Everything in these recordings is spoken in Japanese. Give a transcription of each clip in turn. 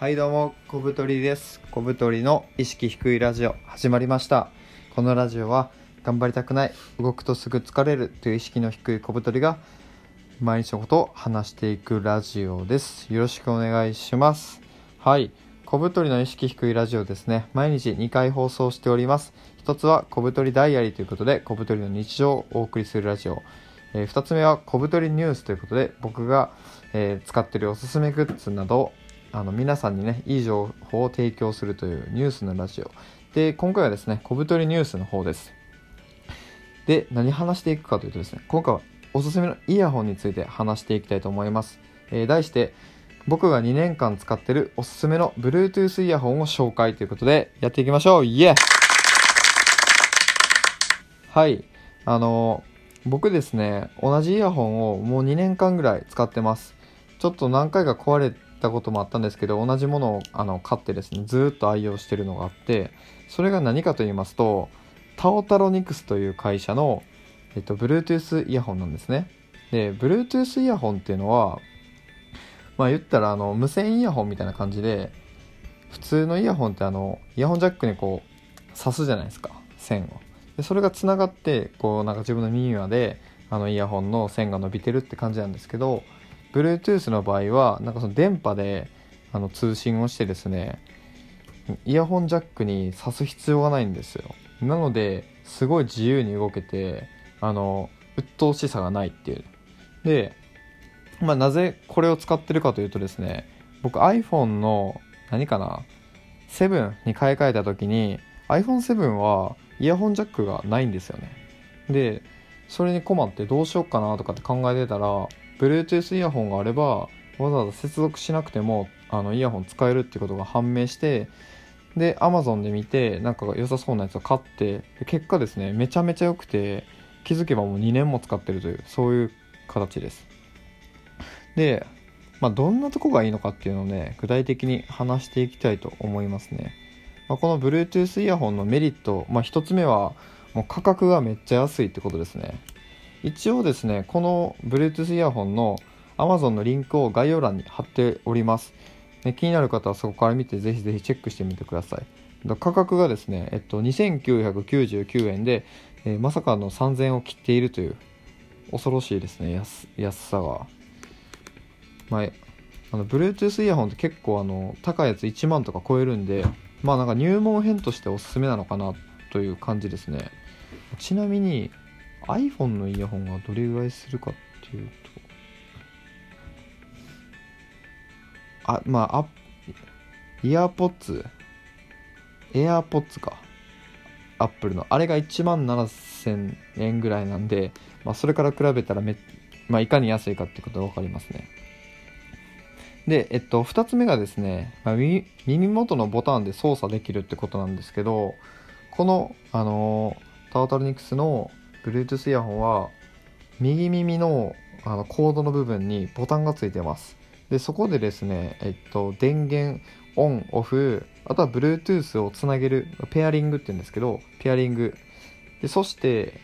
はいどうも小太りです。小太りの意識低いラジオ始まりました。このラジオは頑張りたくない動くとすぐ疲れるという意識の低い小太りが毎日のことを話していくラジオです。よろしくお願いします。はい。小太りの意識低いラジオですね。毎日2回放送しております。一つは小太りダイアリーということで小太りの日常をお送りするラジオ。えー、2つ目は小太りニュースということで僕が、えー、使ってるおすすめグッズなどをあの皆さんにねいい情報を提供するというニュースのラジオ。で今回はですね小太りニュースの方です。で何話していくかというとですね今回はおすすめのイヤホンについて話していきたいと思います、えー、題して僕が2年間使ってるおすすめの Bluetooth イヤホンを紹介ということでやっていきましょう。イエはい。あの僕ですね同じイヤホンをもう2年間ぐらい使ってます。ちょっと何回か壊れたこともあったんですけど同じものをあの買ってですねずっと愛用してるのがあってそれが何かと言いますとタオタロニクスという会社の、えっと、Bluetooth イヤホンなんですね。で Bluetooth イヤホンっていうのはまあ言ったらあの無線イヤホンみたいな感じで普通のイヤホンってあのイヤホンジャックにこう刺すじゃないですか線を。でそれがつながってこうなんか自分の耳まであのイヤホンの線が伸びてるって感じなんですけど Bluetooth の場合はなんかその電波であの通信をしてですねイヤホンジャックに挿す必要がないんですよ。なのですごい自由に動けてあの鬱陶しさがないっていう。で、まあ、なぜこれを使ってるかというとですね僕 iPhone の何かな7に買い替えた時に iPhone7 はイヤホンジャックがないんですよね。でそれに困ってどうしようかなとかって考えてたら Bluetooth イヤホンがあればわざわざ接続しなくてもあのイヤホン使えるってことが判明してで Amazon で見てなんか良さそうなやつを買って結果ですねめちゃめちゃ良くて気づけばもう2年も使ってるというそういう形です。で、まあ、どんなとこがいいのかっていうのをね具体的に話していきたいと思いますね。まあ、この Bluetooth イヤホンのメリット、まあ、1つ目はもう価格がめっちゃ安いってことですね。一応ですねこの Bluetooth イヤホンの Amazon のリンクを概要欄に貼っております、ね、気になる方はそこから見てぜひぜひチェックしてみてください。価格がですね、えっと、2999円で、えー、まさかの3000円を切っているという恐ろしいですね安さが、まあ、あの Bluetooth イヤホンって結構あの高いやつ1万とか超えるんでまあなんか入門編としておすすめなのかなという感じですね。ちなみに iPhone のイヤホンがどれぐらいするかっていうとあまああイヤーポッツ？エアーポッツか。アップルの。あれが1万7000円ぐらいなんで、まあ、それから比べたらめ、まあ、いかに安いかってことが分かりますね。で、えっと、2つ目がですね、まあ、耳元のボタンで操作できるってことなんですけど、この、あのタータルニクスの Bluetooth イヤホンは、右耳のあのコードの部分にボタンがついてます。で、そこでですね、えっと、電源、オン、オフ、あとは Bluetooth をつなげる、ペアリングって言うんですけど、ペアリング。で、そして、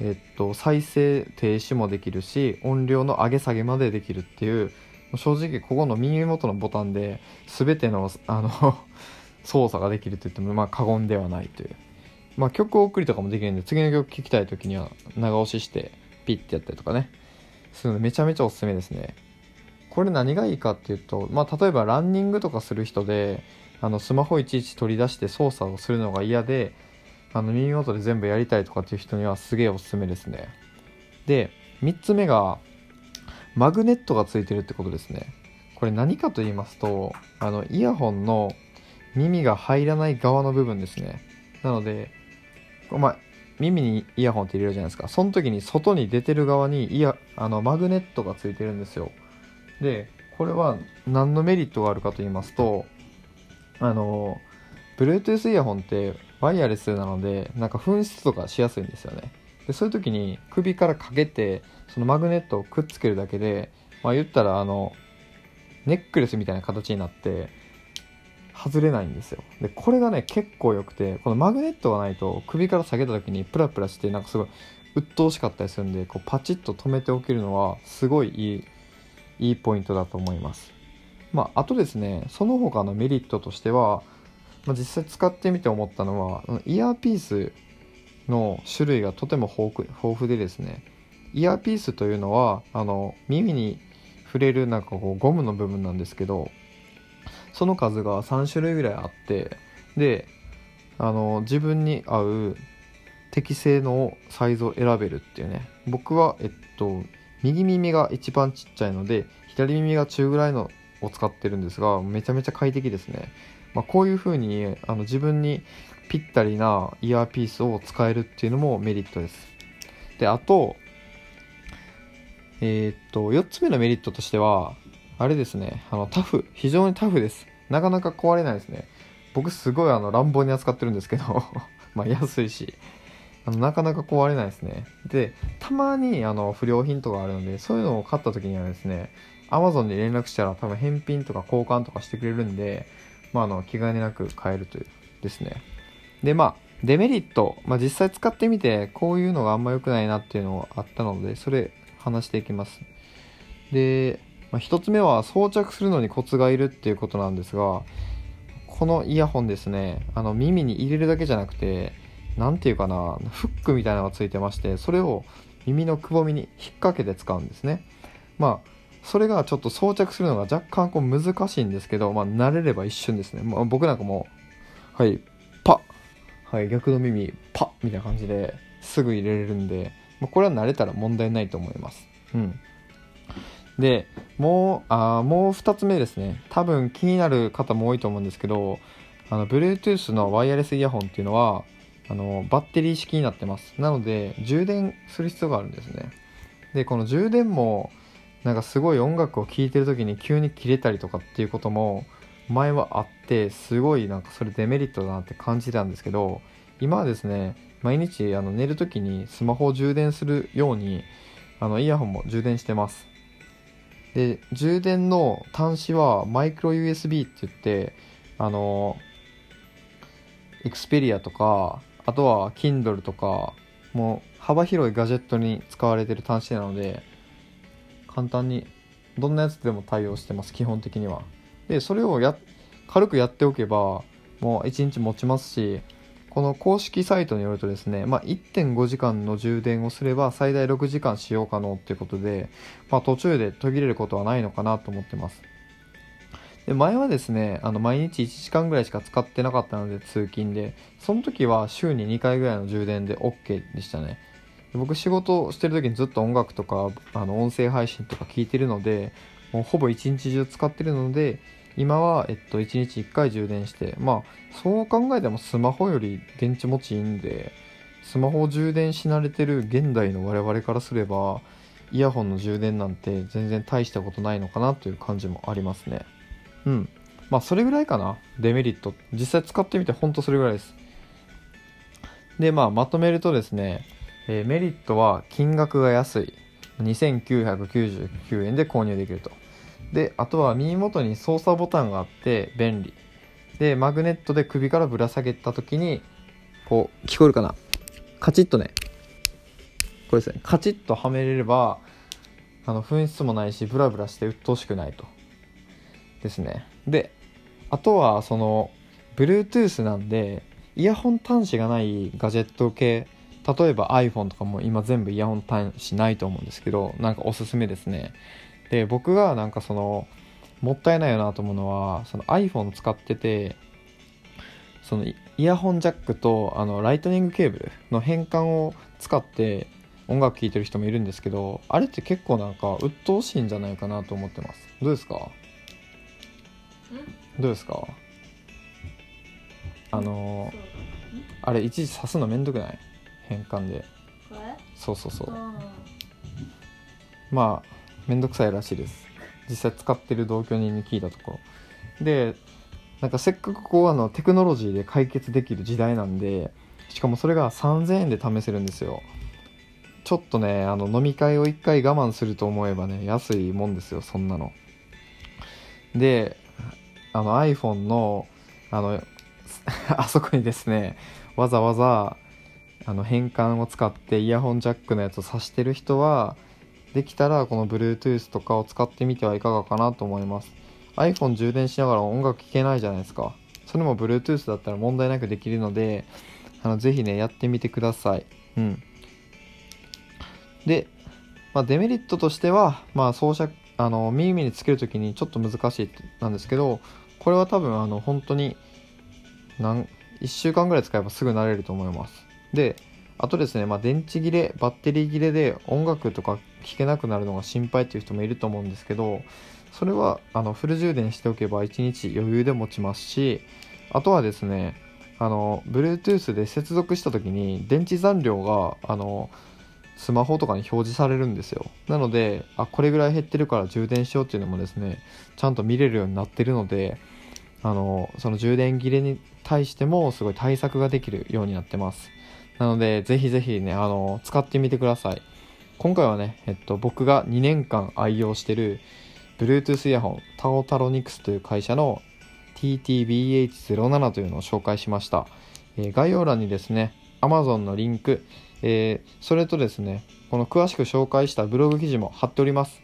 えっと、再生停止もできるし、音量の上げ下げまでできるっていう、正直ここの耳元のボタンで全てのあの操作ができると言ってもまあ過言ではないというまあ曲送りとかもできるんで次の曲聴きたい時には長押ししてピッてやったりとかね。そういうのめちゃめちゃおすすめですね。これ何がいいかっていうとまあ例えばランニングとかする人であのスマホいちいち取り出して操作をするのが嫌であの耳元で全部やりたいとかっていう人にはすげえおすすめですね。で3つ目がマグネットがついてるってことですね。これ何かと言いますとあのイヤホンの耳が入らない側の部分ですね。なので、まあ、耳にイヤホンって入れるじゃないですか。その時に外に出てる側にイヤあのマグネットがついてるんですよ。でこれは何のメリットがあるかと言いますとあの Bluetooth イヤホンってワイヤレスなのでなんか紛失とかしやすいんですよね。でそういう時に首からかけてそのマグネットをくっつけるだけで、まあ、言ったらあのネックレスみたいな形になって外れないんですよ。でこれがね結構良くてこのマグネットがないと首から下げた時にプラプラしてなんかすごい鬱陶しかったりするんでこうパチッと止めておけるのはすごいいいいいポイントだと思います。まああとですねその他のメリットとしては、まあ、実際使ってみて思ったのはイヤーピースの種類がとても豊富豊富でですねイヤーピースというのはあの耳に触れるなんかこうゴムの部分なんですけどその数が3種類ぐらいあってであの自分に合う適正のサイズを選べるっていうね。僕はえっと右耳が一番ちっちゃいので左耳が中ぐらいのを使ってるんですがめちゃめちゃ快適ですね、まあ、こういう風にあの自分にぴったりなイヤーピースを使えるっていうのもメリットです。であとえー、っと4つ目のメリットとしてはあれですね。あのタフ。非常にタフです。なかなか壊れないですね。僕すごいあの乱暴に扱ってるんですけど。まあ安いし。あのなかなか壊れないですね。でたまにあの不良品とかあるのでそういうのを買った時にはですね Amazon に連絡したら多分返品とか交換とかしてくれるんで、まあ、あの気兼ねなく買えるというですね。でまあデメリット、まあ、実際使ってみてこういうのがあんま良くないなっていうのがあったのでそれ話していきます。で、まあ、1つ目は装着するのにコツがいるっていうことなんですがこのイヤホンですねあの耳に入れるだけじゃなくて何て言うかなフックみたいなのがついてましてそれを耳のくぼみに引っ掛けて使うんですねまあそれがちょっと装着するのが若干こう難しいんですけど、まあ、慣れれば一瞬ですね、まあ、僕なんかもはいパッはい逆の耳パッみたいな感じですぐ入れれるんでまあ、これは慣れたら問題ないと思います。うん。で、もう、あもう2つ目ですね。多分気になる方も多いと思うんですけど、あの、Bluetooth のワイヤレスイヤホンっていうのは、あの、バッテリー式になってます。なので、充電する必要があるんですね。で、この充電も、なんかすごい音楽を聴いてる時に急に切れたりとかっていうことも前はあってすごいなんかそれデメリットだなって感じたんですけど今はですね毎日あの寝る時にスマホを充電するようにあのイヤホンも充電してますで充電の端子はマイクロ USB って言ってあの Xperia とかあとは Kindle とかもう幅広いガジェットに使われてる端子なので簡単にどんなやつでも対応してます基本的には。でそれをや軽くやっておけばもう1日持ちますしこの公式サイトによるとですね、まあ、1.5時間の充電をすれば最大6時間使用可能っていうことで、まあ、途中で途切れることはないのかなと思ってます。で前はですね、あの毎日1時間ぐらいしか使ってなかったので通勤で、その時は週に2回ぐらいの充電で OK でしたね。僕仕事してる時にずっと音楽とかあの音声配信とか聞いてるので、もうほぼ一日中使ってるので、今は、えっと、1日1回充電して、まあ、そう考えてもスマホより電池持ちいいんで、スマホを充電し慣れてる現代の我々からすれば、イヤホンの充電なんて全然大したことないのかなという感じもありますね。うん。まあ、それぐらいかな。デメリット。実際使ってみてほんとそれぐらいです。で、まあ、まとめるとですね、えー、メリットは金額が安い。2999円で購入できると。であとは耳元に操作ボタンがあって便利。でマグネットで首からぶら下げた時にこう聞こえるかな？カチッとね。これですね。カチッとはめれればあの紛失もないしブラブラして鬱陶しくないと。ですね。であとはその Bluetooth なんでイヤホン端子がないガジェット系例えば iPhone とかも今全部イヤホン端子ないと思うんですけどなんかおすすめですね。で僕がなんかそのもったいないよなと思うのはその iPhone 使っててそのイヤホンジャックとあのライトニングケーブルの変換を使って音楽聴いてる人もいるんですけどあれって結構なんか鬱陶しいんじゃないかなと思ってます。どうですか？どうですか？あのあれいちいち刺すのめんどくない？変換で。そうそうそう。まあめんどくさいらしいです。実際使ってる同居人に聞いたところ。でなんかせっかくこうあのテクノロジーで解決できる時代なんでしかもそれが3000円で試せるんですよ。ちょっとねあの飲み会を1回我慢すると思えばね安いもんですよそんなの。であの iPhone のあの あそこにですねわざわざあの変換を使ってイヤホンジャックのやつを挿してる人はできたらこの Bluetooth とかを使ってみてはいかがかなと思います。iPhone 充電しながら音楽聴けないじゃないですか。それも Bluetooth だったら問題なくできるのであのぜひねやってみてください。うん。で、まあ、デメリットとしては、まあ、装着あの耳につけるときにちょっと難しいなんですけどこれは多分あの本当に何1週間ぐらい使えばすぐ慣れると思います。であとですね、まあ、電池切れバッテリー切れで音楽とか聴けなくなるのが心配っていう人もいると思うんですけどそれはあのフル充電しておけば1日余裕で持ちますしあとはですねあの Bluetooth で接続した時に電池残量があのスマホとかに表示されるんですよ。なのであこれぐらい減ってるから充電しようっていうのもですねちゃんと見れるようになってるのであのその充電切れに対してもすごい対策ができるようになってます。なのでぜひぜひねあの使ってみてください。今回はね、えっと、僕が2年間愛用してる Bluetooth イヤホンタオタロニクスという会社の TTBH07 というのを紹介しました、えー、概要欄にですね Amazon のリンクえー、それとですねこの詳しく紹介したブログ記事も貼っております。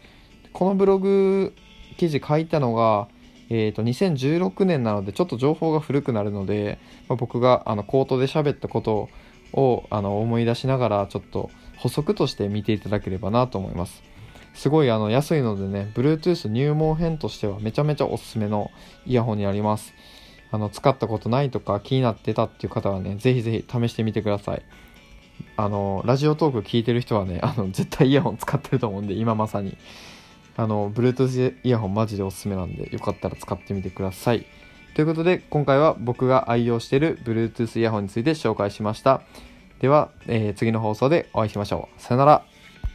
このブログ記事書いたのが、えーと、2016年なのでちょっと情報が古くなるので、まあ、僕があの口頭で喋ったことをあの思い出しながらちょっと補足として見ていただければなと思います。すごいあの安いのでね Bluetooth 入門編としてはめちゃめちゃおすすめのイヤホンになります。あの使ったことないとか気になってたっていう方はねぜひぜひ試してみてください。あのラジオトーク聞いてる人はね あの絶対イヤホン使ってると思うんで今まさに。あの Bluetooth イヤホンマジでおすすめなんでよかったら使ってみてください。ということで今回は僕が愛用している Bluetooth イヤホンについて紹介しました。では、えー、次の放送でお会いしましょう。さよなら。